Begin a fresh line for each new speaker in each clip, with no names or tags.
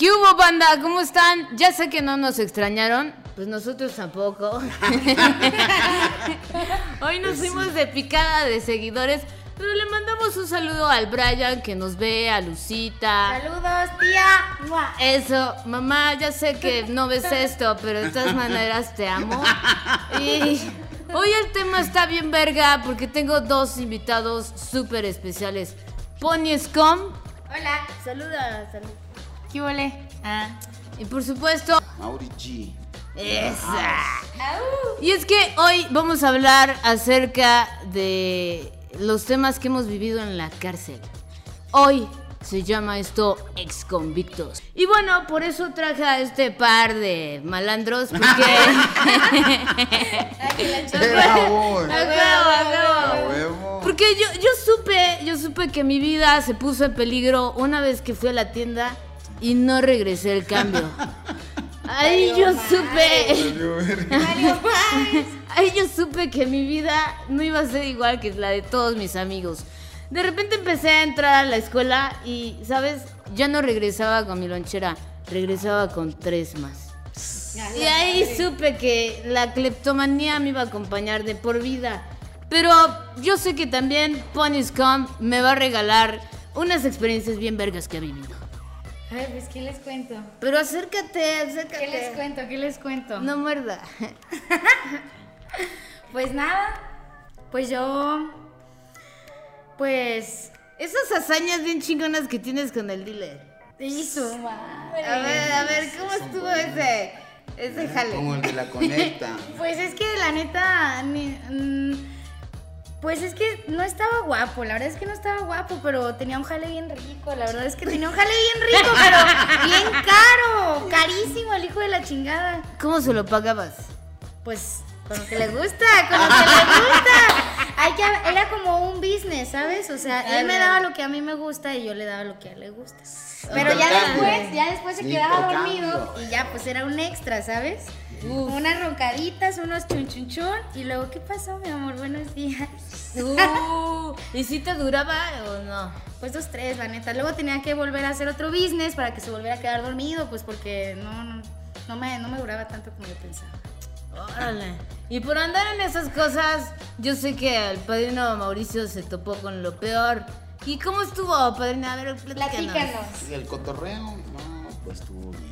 ¿Qué hubo, banda? ¿Cómo están? Ya sé que no nos extrañaron, pues nosotros tampoco. Hoy nos fuimos de picada de seguidores, pero le mandamos un saludo al Brian que nos ve, a Lucita.
Saludos, tía. Mua.
Eso, mamá, ya sé que no ves esto, pero de todas maneras te amo. Y hoy el tema está bien verga porque tengo dos invitados súper especiales. Pony Scum
Hola. Saluda, saludos. ¿Qué huele? Ah.
y por supuesto...
Mauri G.
Esa. Y es que hoy vamos a hablar acerca de los temas que hemos vivido en la cárcel. Hoy se llama esto ex convictos. Y bueno, por eso traje a este par de malandros porque. Porque yo, yo supe, yo supe que mi vida se puso en peligro una vez que fui a la tienda y no regresé el cambio. Ahí yo supe, ahí yo supe que mi vida no iba a ser igual que la de todos mis amigos. De repente empecé a entrar a la escuela y, ¿sabes? Ya no regresaba con mi lonchera, regresaba con tres más. Y ahí supe que la cleptomanía me iba a acompañar de por vida. Pero yo sé que también Pony Scum me va a regalar unas experiencias bien vergas que ha vivido.
Ay, pues, ¿qué les cuento?
Pero acércate, acércate.
¿Qué les cuento? ¿Qué les cuento?
No muerda.
Pues nada. Pues yo. Pues.
Esas hazañas bien chingonas que tienes con el dealer.
Hizo, madre.
A ver, a ver, ¿cómo estuvo ese, ese jale?
Como el de la conecta.
Pues es que la neta. ni- mm, pues es que no estaba guapo, la verdad es que no estaba guapo, pero tenía un jale bien rico, la verdad es que tenía un jale bien rico, pero bien caro, carísimo el hijo de la chingada.
¿Cómo se lo pagabas?
Pues con lo que le gusta, con lo que le gusta. Hay que, era como un business, ¿sabes? O sea, él me daba lo que a mí me gusta y yo le daba lo que a él le gusta. Pero ya después, ya después se quedaba dormido y ya pues era un extra, ¿sabes? Unas roncaditas, unos chun chun chun y luego, ¿qué pasó, mi amor? Buenos días.
Uh, ¿Y si te duraba o no?
Pues dos, tres, la neta. Luego tenía que volver a hacer otro business para que se volviera a quedar dormido, pues porque no, no, no me, no me duraba tanto como yo pensaba.
Órale. Y por andar en esas cosas, yo sé que el padrino Mauricio se topó con lo peor. ¿Y cómo estuvo, padrino? A ver, platícanos.
Platícanos.
Y el cotorreo, no, pues estuvo bien.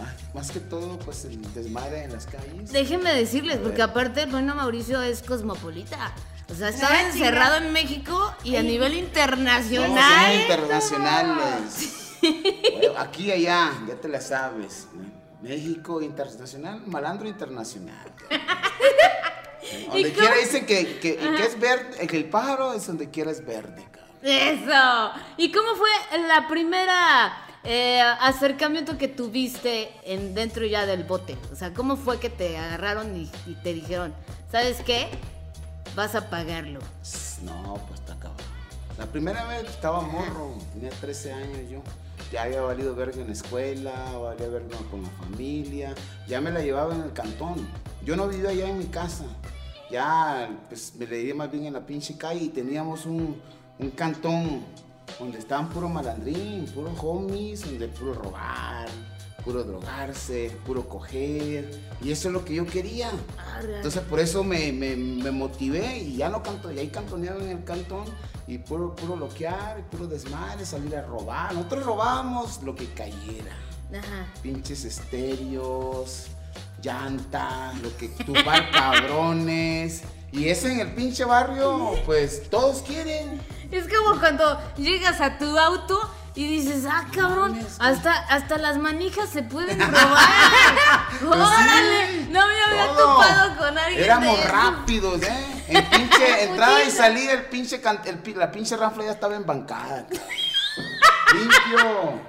Más, más que todo, pues el desmadre en las calles.
Déjenme decirles, porque aparte el padrino Mauricio es cosmopolita. O sea, estaba
Ah,
encerrado en México y a nivel
No,
internacional.
son internacionales. Bueno, aquí y allá, ya te la sabes. ¿no? México internacional, malandro internacional. Donde quiera dicen que, que, que es verde, que el pájaro es donde quiera es verde, cabrón.
Eso. ¿Y cómo fue la primera eh, acercamiento que tuviste en, dentro ya del bote? O sea, ¿cómo fue que te agarraron y, y te dijeron, ¿sabes qué? Vas a pagarlo.
No, pues está cabrón. La primera vez estaba morro, tenía 13 años yo. Ya había valido verga en la escuela, valía verga con la familia. Ya me la llevaba en el cantón. Yo no vivía allá en mi casa. Ya, pues me leía más bien en la pinche calle y teníamos un, un cantón donde estaban puro malandrín, puro homies, donde puro robar, puro drogarse, puro coger. Y eso es lo que yo quería. Entonces por eso me, me, me motivé y ya no canto, y ahí cantoneaba en el cantón y puro, puro loquear, puro desmadre, salir a robar. Nosotros robábamos lo que cayera.
Ajá.
Pinches estéreos, llantas, lo que tumbar cabrones. Y eso en el pinche barrio, pues todos quieren.
Es como cuando llegas a tu auto y dices, ah, cabrón, hasta, hasta las manijas se pueden robar. ¡Órale! No me había
Pues Todo.
topado con alguien
Éramos
de
rápidos, ¿eh? En pinche entrada y salida, el pinche can- el la pinche rafla ya estaba embancada. Limpio.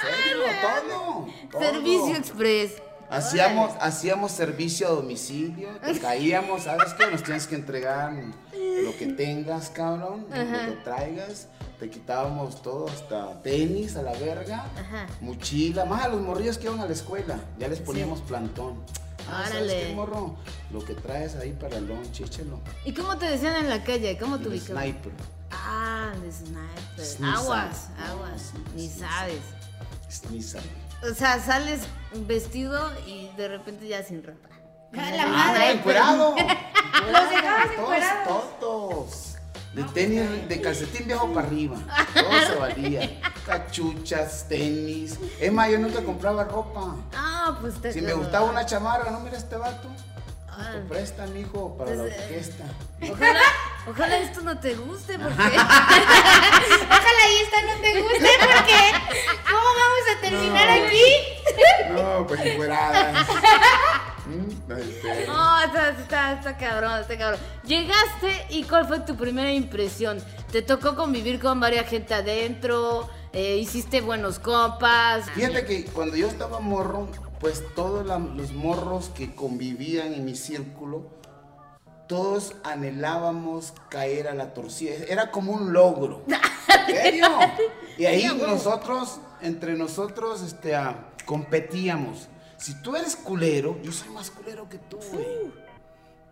Serio, todo, todo.
Servicio Express.
Hacíamos, hacíamos servicio a domicilio, te caíamos, ¿sabes qué? Nos tienes que entregar lo que tengas, cabrón, lo que traigas. Te quitábamos todo, hasta tenis a la verga,
Ajá.
mochila, más a los morrillos que iban a la escuela, ya les poníamos plantón. Ah, ¿sabes
Órale.
qué, morro? Lo que traes ahí para el lunch, échalo.
¿Y cómo te decían en la calle? ¿Cómo te ubicaban?
sniper.
Ah, de sniper.
Ni
aguas,
sabes.
aguas. Ni sabes.
Ni sabía.
O sea, sales vestido y de repente ya sin ropa.
A la
Ah,
madre.
encuerado.
Los dejabas
Todos,
encuerados.
Todos. De tenis, de calcetín viejo para arriba. Todo se valía. Cachuchas, tenis. Más, yo nunca compraba ropa.
Ah, pues te
Si me gustaba una chamarra, no mira este vato.
Ah.
Te prestan, hijo, para la
Pues, eh,
orquesta.
Ojalá, ojalá esto no te guste porque
Ojalá y esta no te guste porque ¿cómo vamos a terminar aquí?
No, pues encueradas. Mm, este,
no, está, está, está cabrón, está cabrón. Llegaste y ¿cuál fue tu primera impresión? ¿Te tocó convivir con varias gente adentro? Eh, ¿Hiciste buenos compas?
Fíjate que cuando yo estaba morro, pues todos la- los morros que convivían en mi círculo, todos anhelábamos caer a la torcida. Era como un logro. ¿En serio? Y ahí nosotros, entre nosotros, este, ah, competíamos. Si tú eres culero, yo soy más culero que tú, güey.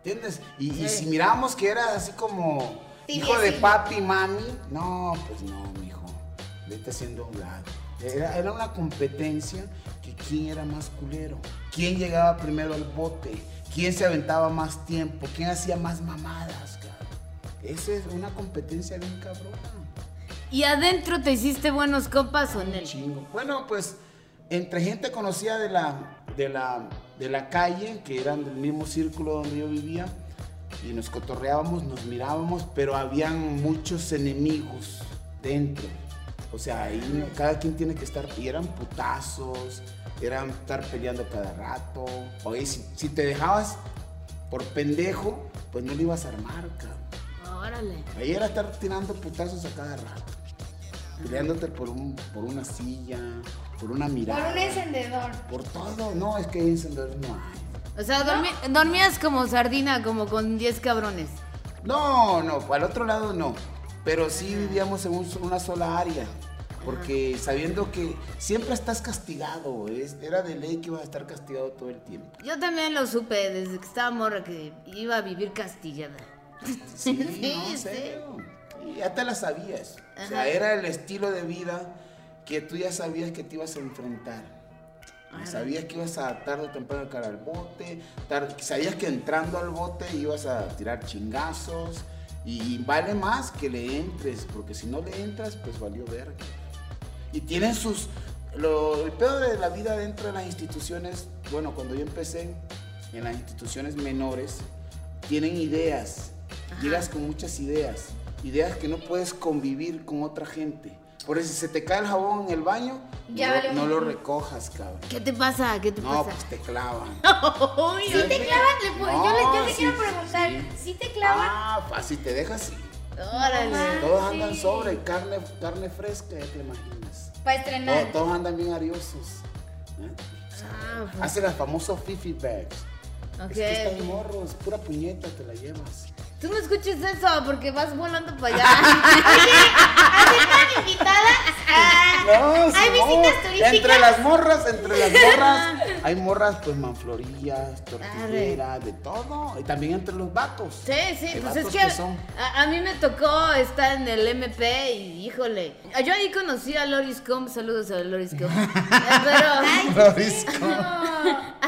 ¿Entiendes? Y, y si mirábamos que era así como hijo de papi y mami, no, pues no, mijo. Vete haciendo un lado. Era, era una competencia que quién era más culero, quién llegaba primero al bote, quién se aventaba más tiempo, quién hacía más mamadas, cabrón. Esa es una competencia bien cabrona.
¿Y adentro te hiciste buenos compas o en el?
Chingo. Bueno, pues entre gente conocida de la, de la, de la calle, que eran del mismo círculo donde yo vivía, y nos cotorreábamos, nos mirábamos, pero habían muchos enemigos dentro. O sea, ahí cada quien tiene que estar, y eran putazos, eran estar peleando cada rato. Oye, si, si te dejabas por pendejo, pues no lo ibas a armar, cabrón.
Órale.
Ahí era estar tirando putazos a cada rato. Peleándote por, un, por una silla, por una
Por
mirada.
un encendedor.
Por todo. No, es que encendedores no hay.
O sea, dormi- dormías como sardina, como con 10 cabrones.
No, no, al otro lado no. Pero sí vivíamos en un- una sola área. Porque sabiendo que siempre estás castigado, es- era de ley que ibas a estar castigado todo el tiempo.
Yo también lo supe desde que estaba morra que iba a vivir castillada.
Sí, no,
Sí, sí.
serio. Y ya te la sabías. O sea, era el estilo de vida que tú ya sabías que te ibas a enfrentar. Sabías que ibas a tarde o temprano cara al bote, sabías que entrando al bote ibas a tirar chingazos y vale más que le entres, porque si no le entras, pues valió verga. Y tienen sus... Lo, el pedo de la vida dentro de las instituciones, bueno, cuando yo empecé en las instituciones menores, tienen ideas. Llegas con muchas ideas. Ideas que no puedes convivir con otra gente. Por eso, si se te cae el jabón en el baño,
Ya
no, no lo recojas, cabrón.
¿Qué te pasa? ¿Qué te
No,
pasa?
pues te clavan.
Uy,
¿Sí te clavan? Le puedo- yo le, yo le
sí,
quiero
sí,
preguntar,
sí.
¿sí te clavan?
Ah, fácil, te dejas así.
Órale.
Todos andan
sí.
sobre, carne, carne fresca, ya te imaginas.
Para
Todos,
estrenar.
todos andan bien ariosos. ¿eh?
Ah, pues,
Hace las famosas fifi bags.
ok.
Es que están morros, pura puñeta te la llevas.
Tú no escuches eso porque vas volando para allá.
¿Aceptan invitadas? Ah,
No,
¿Hay
Simón.
visitas turísticas?
Entre las morras, entre las morras, hay morras, pues manflorillas, tortilleras, de todo. Y también entre los vatos.
Sí, sí,
Hay
pues es que
son-
a, a mí me tocó estar en el MP y híjole. Yo ahí conocí a Loris Com, saludos a Loris Com. Pero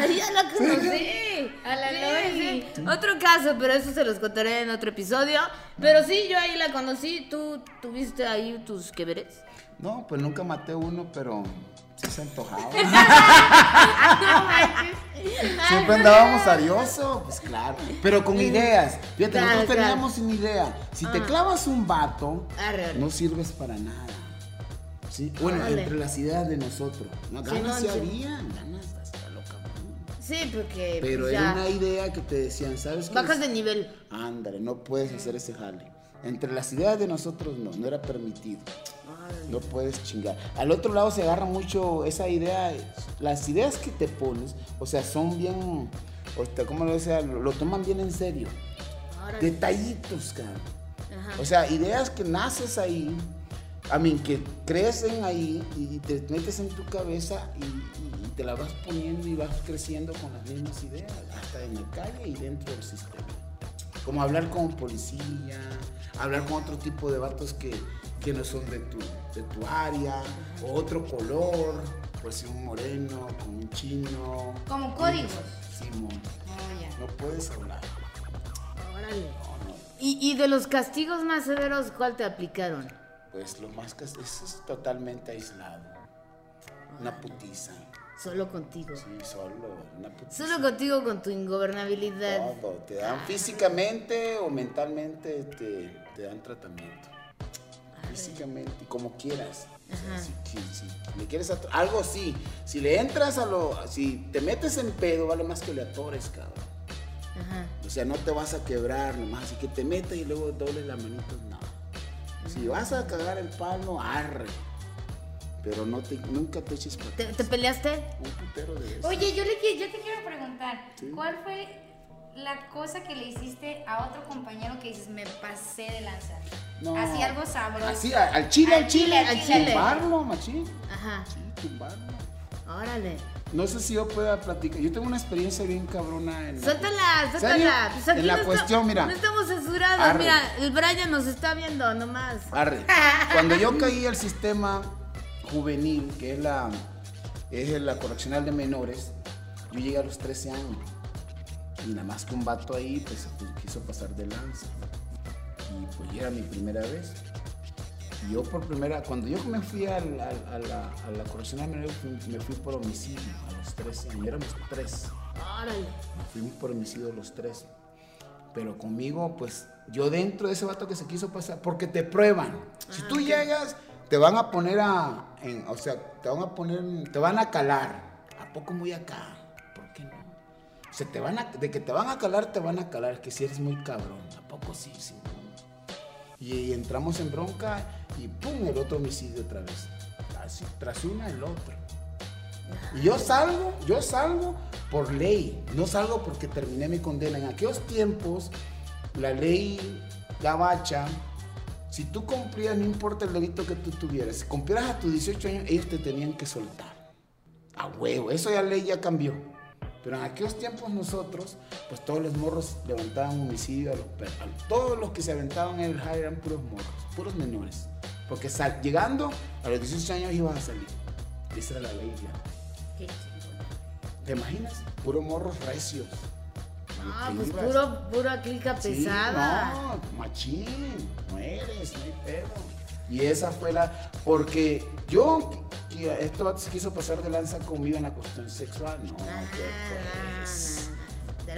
ya la conocí.
A la
Sí,
Lori.
sí. Otro caso, pero eso se los contaré en otro episodio. Pero sí, yo ahí la conocí. ¿Tú tuviste ahí tus que veres?
No, pues nunca maté uno, pero sí se antojaba. Siempre andábamos arioso, pues claro. Pero con ideas. Fíjate,
Claro,
nosotros
claro.
teníamos sin idea. Si te
Ah.
clavas un vato,
Arre, arre.
no sirves para nada. ¿Sí? Bueno, entre las ideas de nosotros. No,
Sí,
ganas
no,
sí
sí.
habían, ganas.
Sí, porque
Pero
pues,
era
ya
una idea que te decían, ¿sabes qué?
bajas de nivel.
Ándale, no puedes hacer ese jale. Entre las ideas de nosotros no, no era permitido. No puedes chingar. Al otro lado se agarra mucho esa idea, las ideas que te pones, o sea, son bien, o sea, ¿cómo lo decía? Lo, lo toman bien en serio. Detallitos, cabrón.
Ajá.
O sea, ideas que naces ahí, a mí, que crecen ahí y te metes en tu cabeza y, y- y te la vas poniendo y vas creciendo con las mismas ideas, hasta en la calle y dentro del sistema. Como hablar con policía, hablar con otro tipo de vatos que, que no son de tu, de tu área, o otro color, pues si un moreno, con un chino.
Como códigos.
Simón,
Oh,
no puedes hablar.
Órale.
No, no.
¿Y, y de los castigos más severos, cuál te aplicaron?
Pues lo más que es, es totalmente aislado. Una putiza.
Solo contigo.
Sí, solo, una putiza.
Solo contigo con tu ingobernabilidad.
Todo, te dan físicamente o mentalmente, te, te dan tratamiento. Físicamente, como quieras. O sea, si, si- si le quieres algo sí, si le entras a lo, si te metes en pedo, vale más que le atores, cabrón.
Ajá.
O sea, no te vas a quebrar nomás, así que te metes y luego dobles la manito, no. Si vas a cagar el palo, arre. Pero no te, nunca te eches para
¿Te, peleaste?
Un putero de eso.
Oye, yo, le, yo te quiero preguntar,
Sí.
¿cuál fue la cosa que le hiciste a otro compañero que dices, me pasé de lanza?
No.
Así algo sabroso.
Así, al chile, al
Al
chile,
chile, al
al
chile.
Tumbarlo, machín.
Ajá.
Sí, tumbarlo.
Órale.
No sé si yo pueda platicar. Yo tengo una experiencia bien cabrona en. la-
Suéltala,
¿Serio?
suéltala. Pues aquí
en la
no
cuestión,
está-
mira.
No estamos censurados.
Arre.
Mira, el Brian nos está viendo nomás.
Arre. Cuando yo caí al sistema juvenil, que es la, es la correccional de menores, yo llegué a los 13 años. Y nada más que un vato ahí, pues quiso pasar de lanza. Y pues ya era mi primera vez. Yo por primera, cuando yo me fui a, la, a la correccional menores, fui- me fui por homicidio a los 13 años. Éramos tres. Nos fuimos por homicidio los tres. Pero conmigo, pues, yo dentro de ese vato que se quiso pasar, porque te prueban. Si tú llegas, te van a poner a, en- o sea, te van a poner, te van a calar. ¿A poco muy acá? ¿Por qué no? O sea, te van a, de que te van a calar, te van a calar, que si eres muy cabrón. ¿A poco sí? sí y, y entramos en bronca y pum, el otro homicidio otra vez. Así, tras una, el otro. Y yo salgo, yo salgo por ley, no salgo porque terminé mi condena. En aquellos tiempos, la ley gabacha, si tú cumplías, no importa el delito que tú tuvieras, si cumplieras a tus 18 años, ellos te tenían que soltar. A huevo, eso ya ley ya cambió. Pero en aquellos tiempos nosotros, pues todos los morros levantaban homicidio, a los per- a todos los que se aventaban en el high eran puros morros, puros menores. Porque sal- llegando a los 18 años ibas a salir. Esa era la ley ya. ¿Te imaginas? Puro morros recios.
Ah, pues
ibas.
puro, pura clica
Sí,
pesada.
no, machín, mueres, no hay pedo. Y esa fue la. Porque yo, esto quiso pasar de lanza conmigo en la cuestión sexual. No, pues.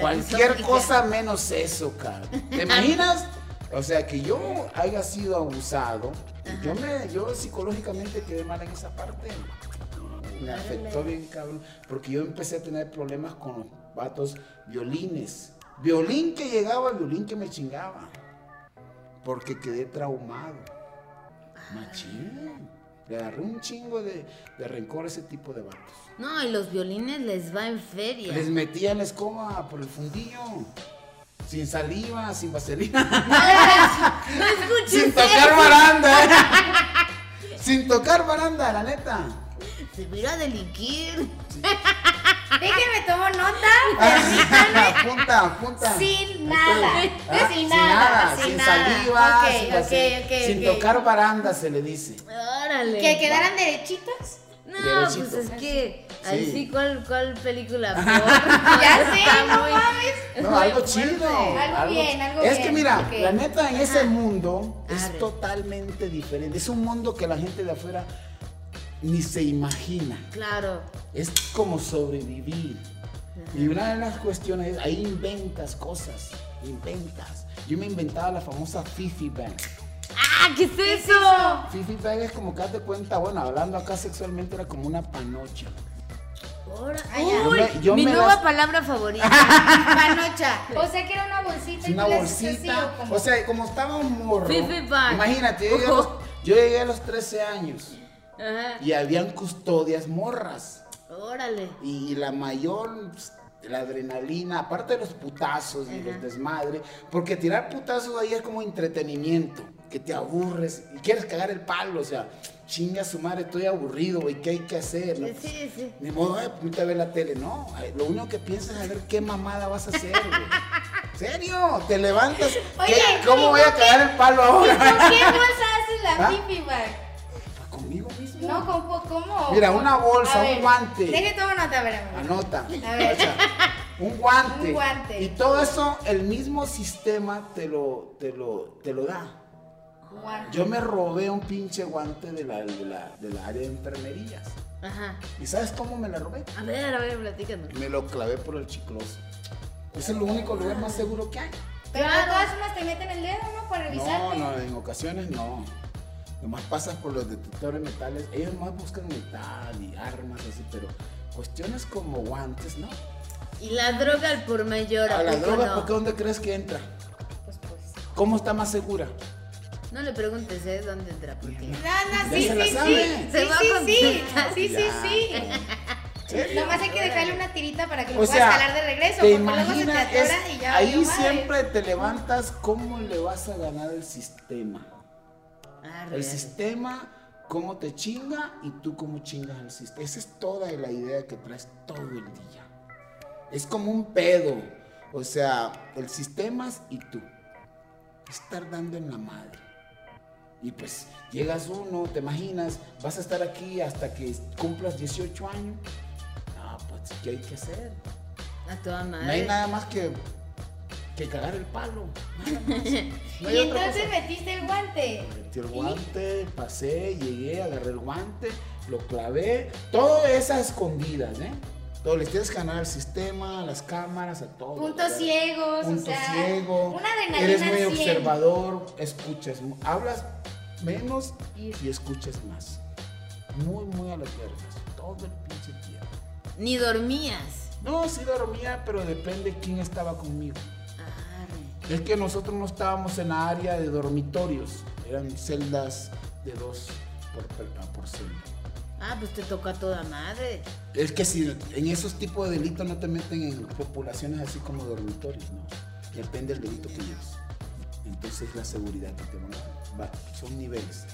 Cualquier cosa menos eso, cara. ¿Te imaginas? O sea, que yo haya sido abusado, yo, me, yo psicológicamente quedé mal en esa parte. Me afectó bien, cabrón. Porque yo empecé a tener problemas con los vatos violines. Violín que llegaba, violín que me chingaba. Porque quedé traumado. Machín. Le agarré un chingo de, de rencor a ese tipo de vatos.
No, y los violines les va en feria.
Les metía la escoba por el fundillo. Sin saliva, sin vaselina.
No escuches
sin tocar
eso.
baranda. sin tocar baranda, la neta.
Se mira a delinquir.
Déjenme tomo nota.
apunta, apunta.
Sin nada.
Ah,
Sin nada,
sin,
sin nada.
saliva, sin,
ok,
vasel-
ok,
sin tocar baranda se le dice.
Órale.
Que quedaran derechitos.
No,
Derechito.
pues es que.
Sí.
Ahí sí, ¿cuál, cuál película?
Ya sé, no
muy-
mames.
No, algo chido.
Algo bien, algo
es
bien,
que mira, la neta en ese mundo
Arre.
es totalmente diferente. Es un mundo que la gente de afuera ni se imagina.
Claro.
Es como sobrevivir. Y una de las cuestiones es, ahí inventas cosas, inventas. Yo me inventaba la famosa Fifi Bang.
¡Ah! ¿Qué es eso?
Fifi Bang es como que hazte cuenta, bueno, hablando acá sexualmente era como una panocha.
Ahora-
Ah.
Uy,
Yo me- yo
mi
me
nueva
las-
palabra favorita.
Panocha. O sea que era una bolsita
Es
y
una
así,
bolsita.
o como-
O sea, como estaba un morro.
Fifi Bang.
Imagínate, yo llegué, a los, yo llegué a los 13 años
Ajá.
y habían custodias morras.
Órale.
Y la mayor, pues, la adrenalina, aparte de los putazos y los desmadres, porque tirar putazos ahí es como entretenimiento, que te aburres y quieres cagar el palo, o sea, chinga su madre, estoy aburrido, güey, ¿qué hay que hacer? no?
Sí, sí.
Ni modo, ay, ponte a ver la tele, no, lo único que piensas es a ver qué mamada vas a hacer, güey. ¿Serio? ¿Te levantas?
Oye,
¿Qué- ¿Cómo
¿y
voy a cagar el palo
¿Y
ahora?
con qué bolsa haces la
¿Ah?
No, ¿cómo? cómo?
Mira, una bolsa,
A
un
ver,
guante.
Deje todo nota, a ver, a ver.
Anota.
A ver.
Guacha, Un guante.
Un guante.
Y todo eso, el mismo sistema te lo, te lo, te lo da.
Guante.
Yo me robé un pinche guante de la, de la, de la área de enfermerías.
Ajá.
¿Y sabes cómo me la robé?
A ver, a ver, platícanos.
Me lo clavé por el chicloso. Ese es el único lugar más seguro que hay.
Pero
Claro.
todas formas te meten el dedo, ¿no? Para
No,
revisarte.
no, en ocasiones no. Nomás pasas por los detectores de metales. Ellos más buscan metal y armas así, pero cuestiones como guantes, ¿no?
Y la droga al por mayor.
A la droga,
no?
¿por qué dónde crees que entra?
Pues, pues.
¿Cómo está más segura?
No le preguntes, ¿eh? ¿Dónde entra? Porque...
No, no,
Ya
sí, sí, sí.
Se
Sí,
va
sí,
a
sí. Sí, sí, sí. Nomás hay que dejarle una tirita para que lo puedas jalar de regreso,
te
porque luego se te atora y ya.
ahí siempre te levantas cómo le vas a ganar el sistema.
Ah,
El sistema, cómo te chinga y tú cómo chingas al sistema. Esa es toda la idea que traes todo el día. Es como un pedo. O sea, el sistema y tú. Estar dando en la madre. Y pues llegas uno, te imaginas, vas a estar aquí hasta que cumplas 18 años. No, pues, ¿qué hay que hacer?
A toda
No hay
madre.
nada más que, que cagar el palo.
Y entonces metiste guante.
Metí el guante, pasé, llegué, agarré el guante, lo clavé. Todo esas escondidas, ¿eh? Todo, les tienes que ganar al sistema, a las cámaras, a todo.
Puntos
¿verdad?
ciegos,
Punto
o sea.
ciego.
Una adrenalina
Eres muy observador, escuchas, hablas menos
Y-
y escuchas más. Muy, muy a las vergas. Todo el pinche tiempo.
Ni dormías.
No, sí dormía, pero depende quién estaba conmigo. Es que nosotros no estábamos en la área de dormitorios, eran celdas de dos por, por celda.
Ah, pues te toca a toda madre.
Es que si en esos tipos de delitos no te meten en poblaciones así como dormitorios, no. Depende del delito que lleves. Entonces la seguridad que te van a va- son niveles.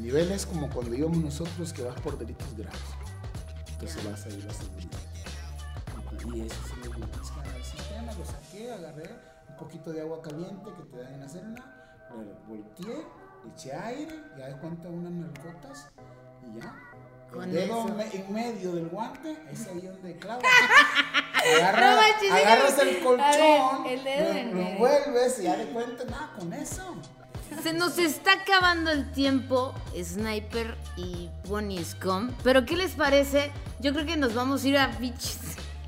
Niveles como cuando íbamos nosotros que vas por delitos graves. Entonces
Ya.
vas a ir a seguridad. Y eso sí me tienes que agarrar el sistema, lo saqué, agarré un poquito de agua caliente que te dan en la celda, lo volteé, le eché aire, ya de cuenta unas narcotas y ya.
Con
El dedo me- en medio del guante es ahí donde clava. Agarra-
No
agarras el colchón,
ver, el dedo
lo, envuelves y ya de cuenta nada con eso.
Se nos está acabando el tiempo, Sniper y Bonnie Scum. Pero ¿qué les parece? Yo creo que nos vamos a ir a pinches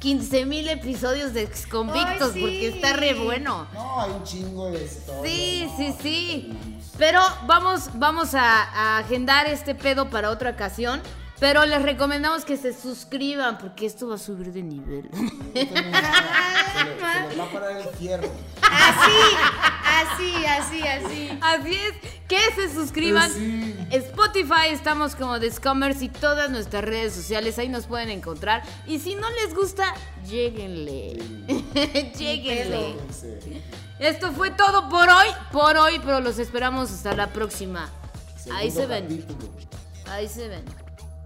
15 mil episodios de Exconvictos
sí.
porque está re bueno.
No, hay un chingo de historia.
Sí,
no,
sí, sí. Pero vamos, vamos a, a agendar este pedo para otra ocasión. Pero les recomendamos que se suscriban porque esto va a subir de nivel.
Se, se va a parar el fierro.
Así, así, así, así.
Así es, que se suscriban.
Pues sí.
Spotify estamos como Discommerce y todas nuestras redes sociales, ahí nos pueden encontrar. Y si no les gusta, lléguenle. lléguenle.
Fíjense,
Esto fue todo por hoy, por hoy, pero los esperamos hasta la próxima. Ahí se
segundo
ven,
capítulo.
ahí se ven.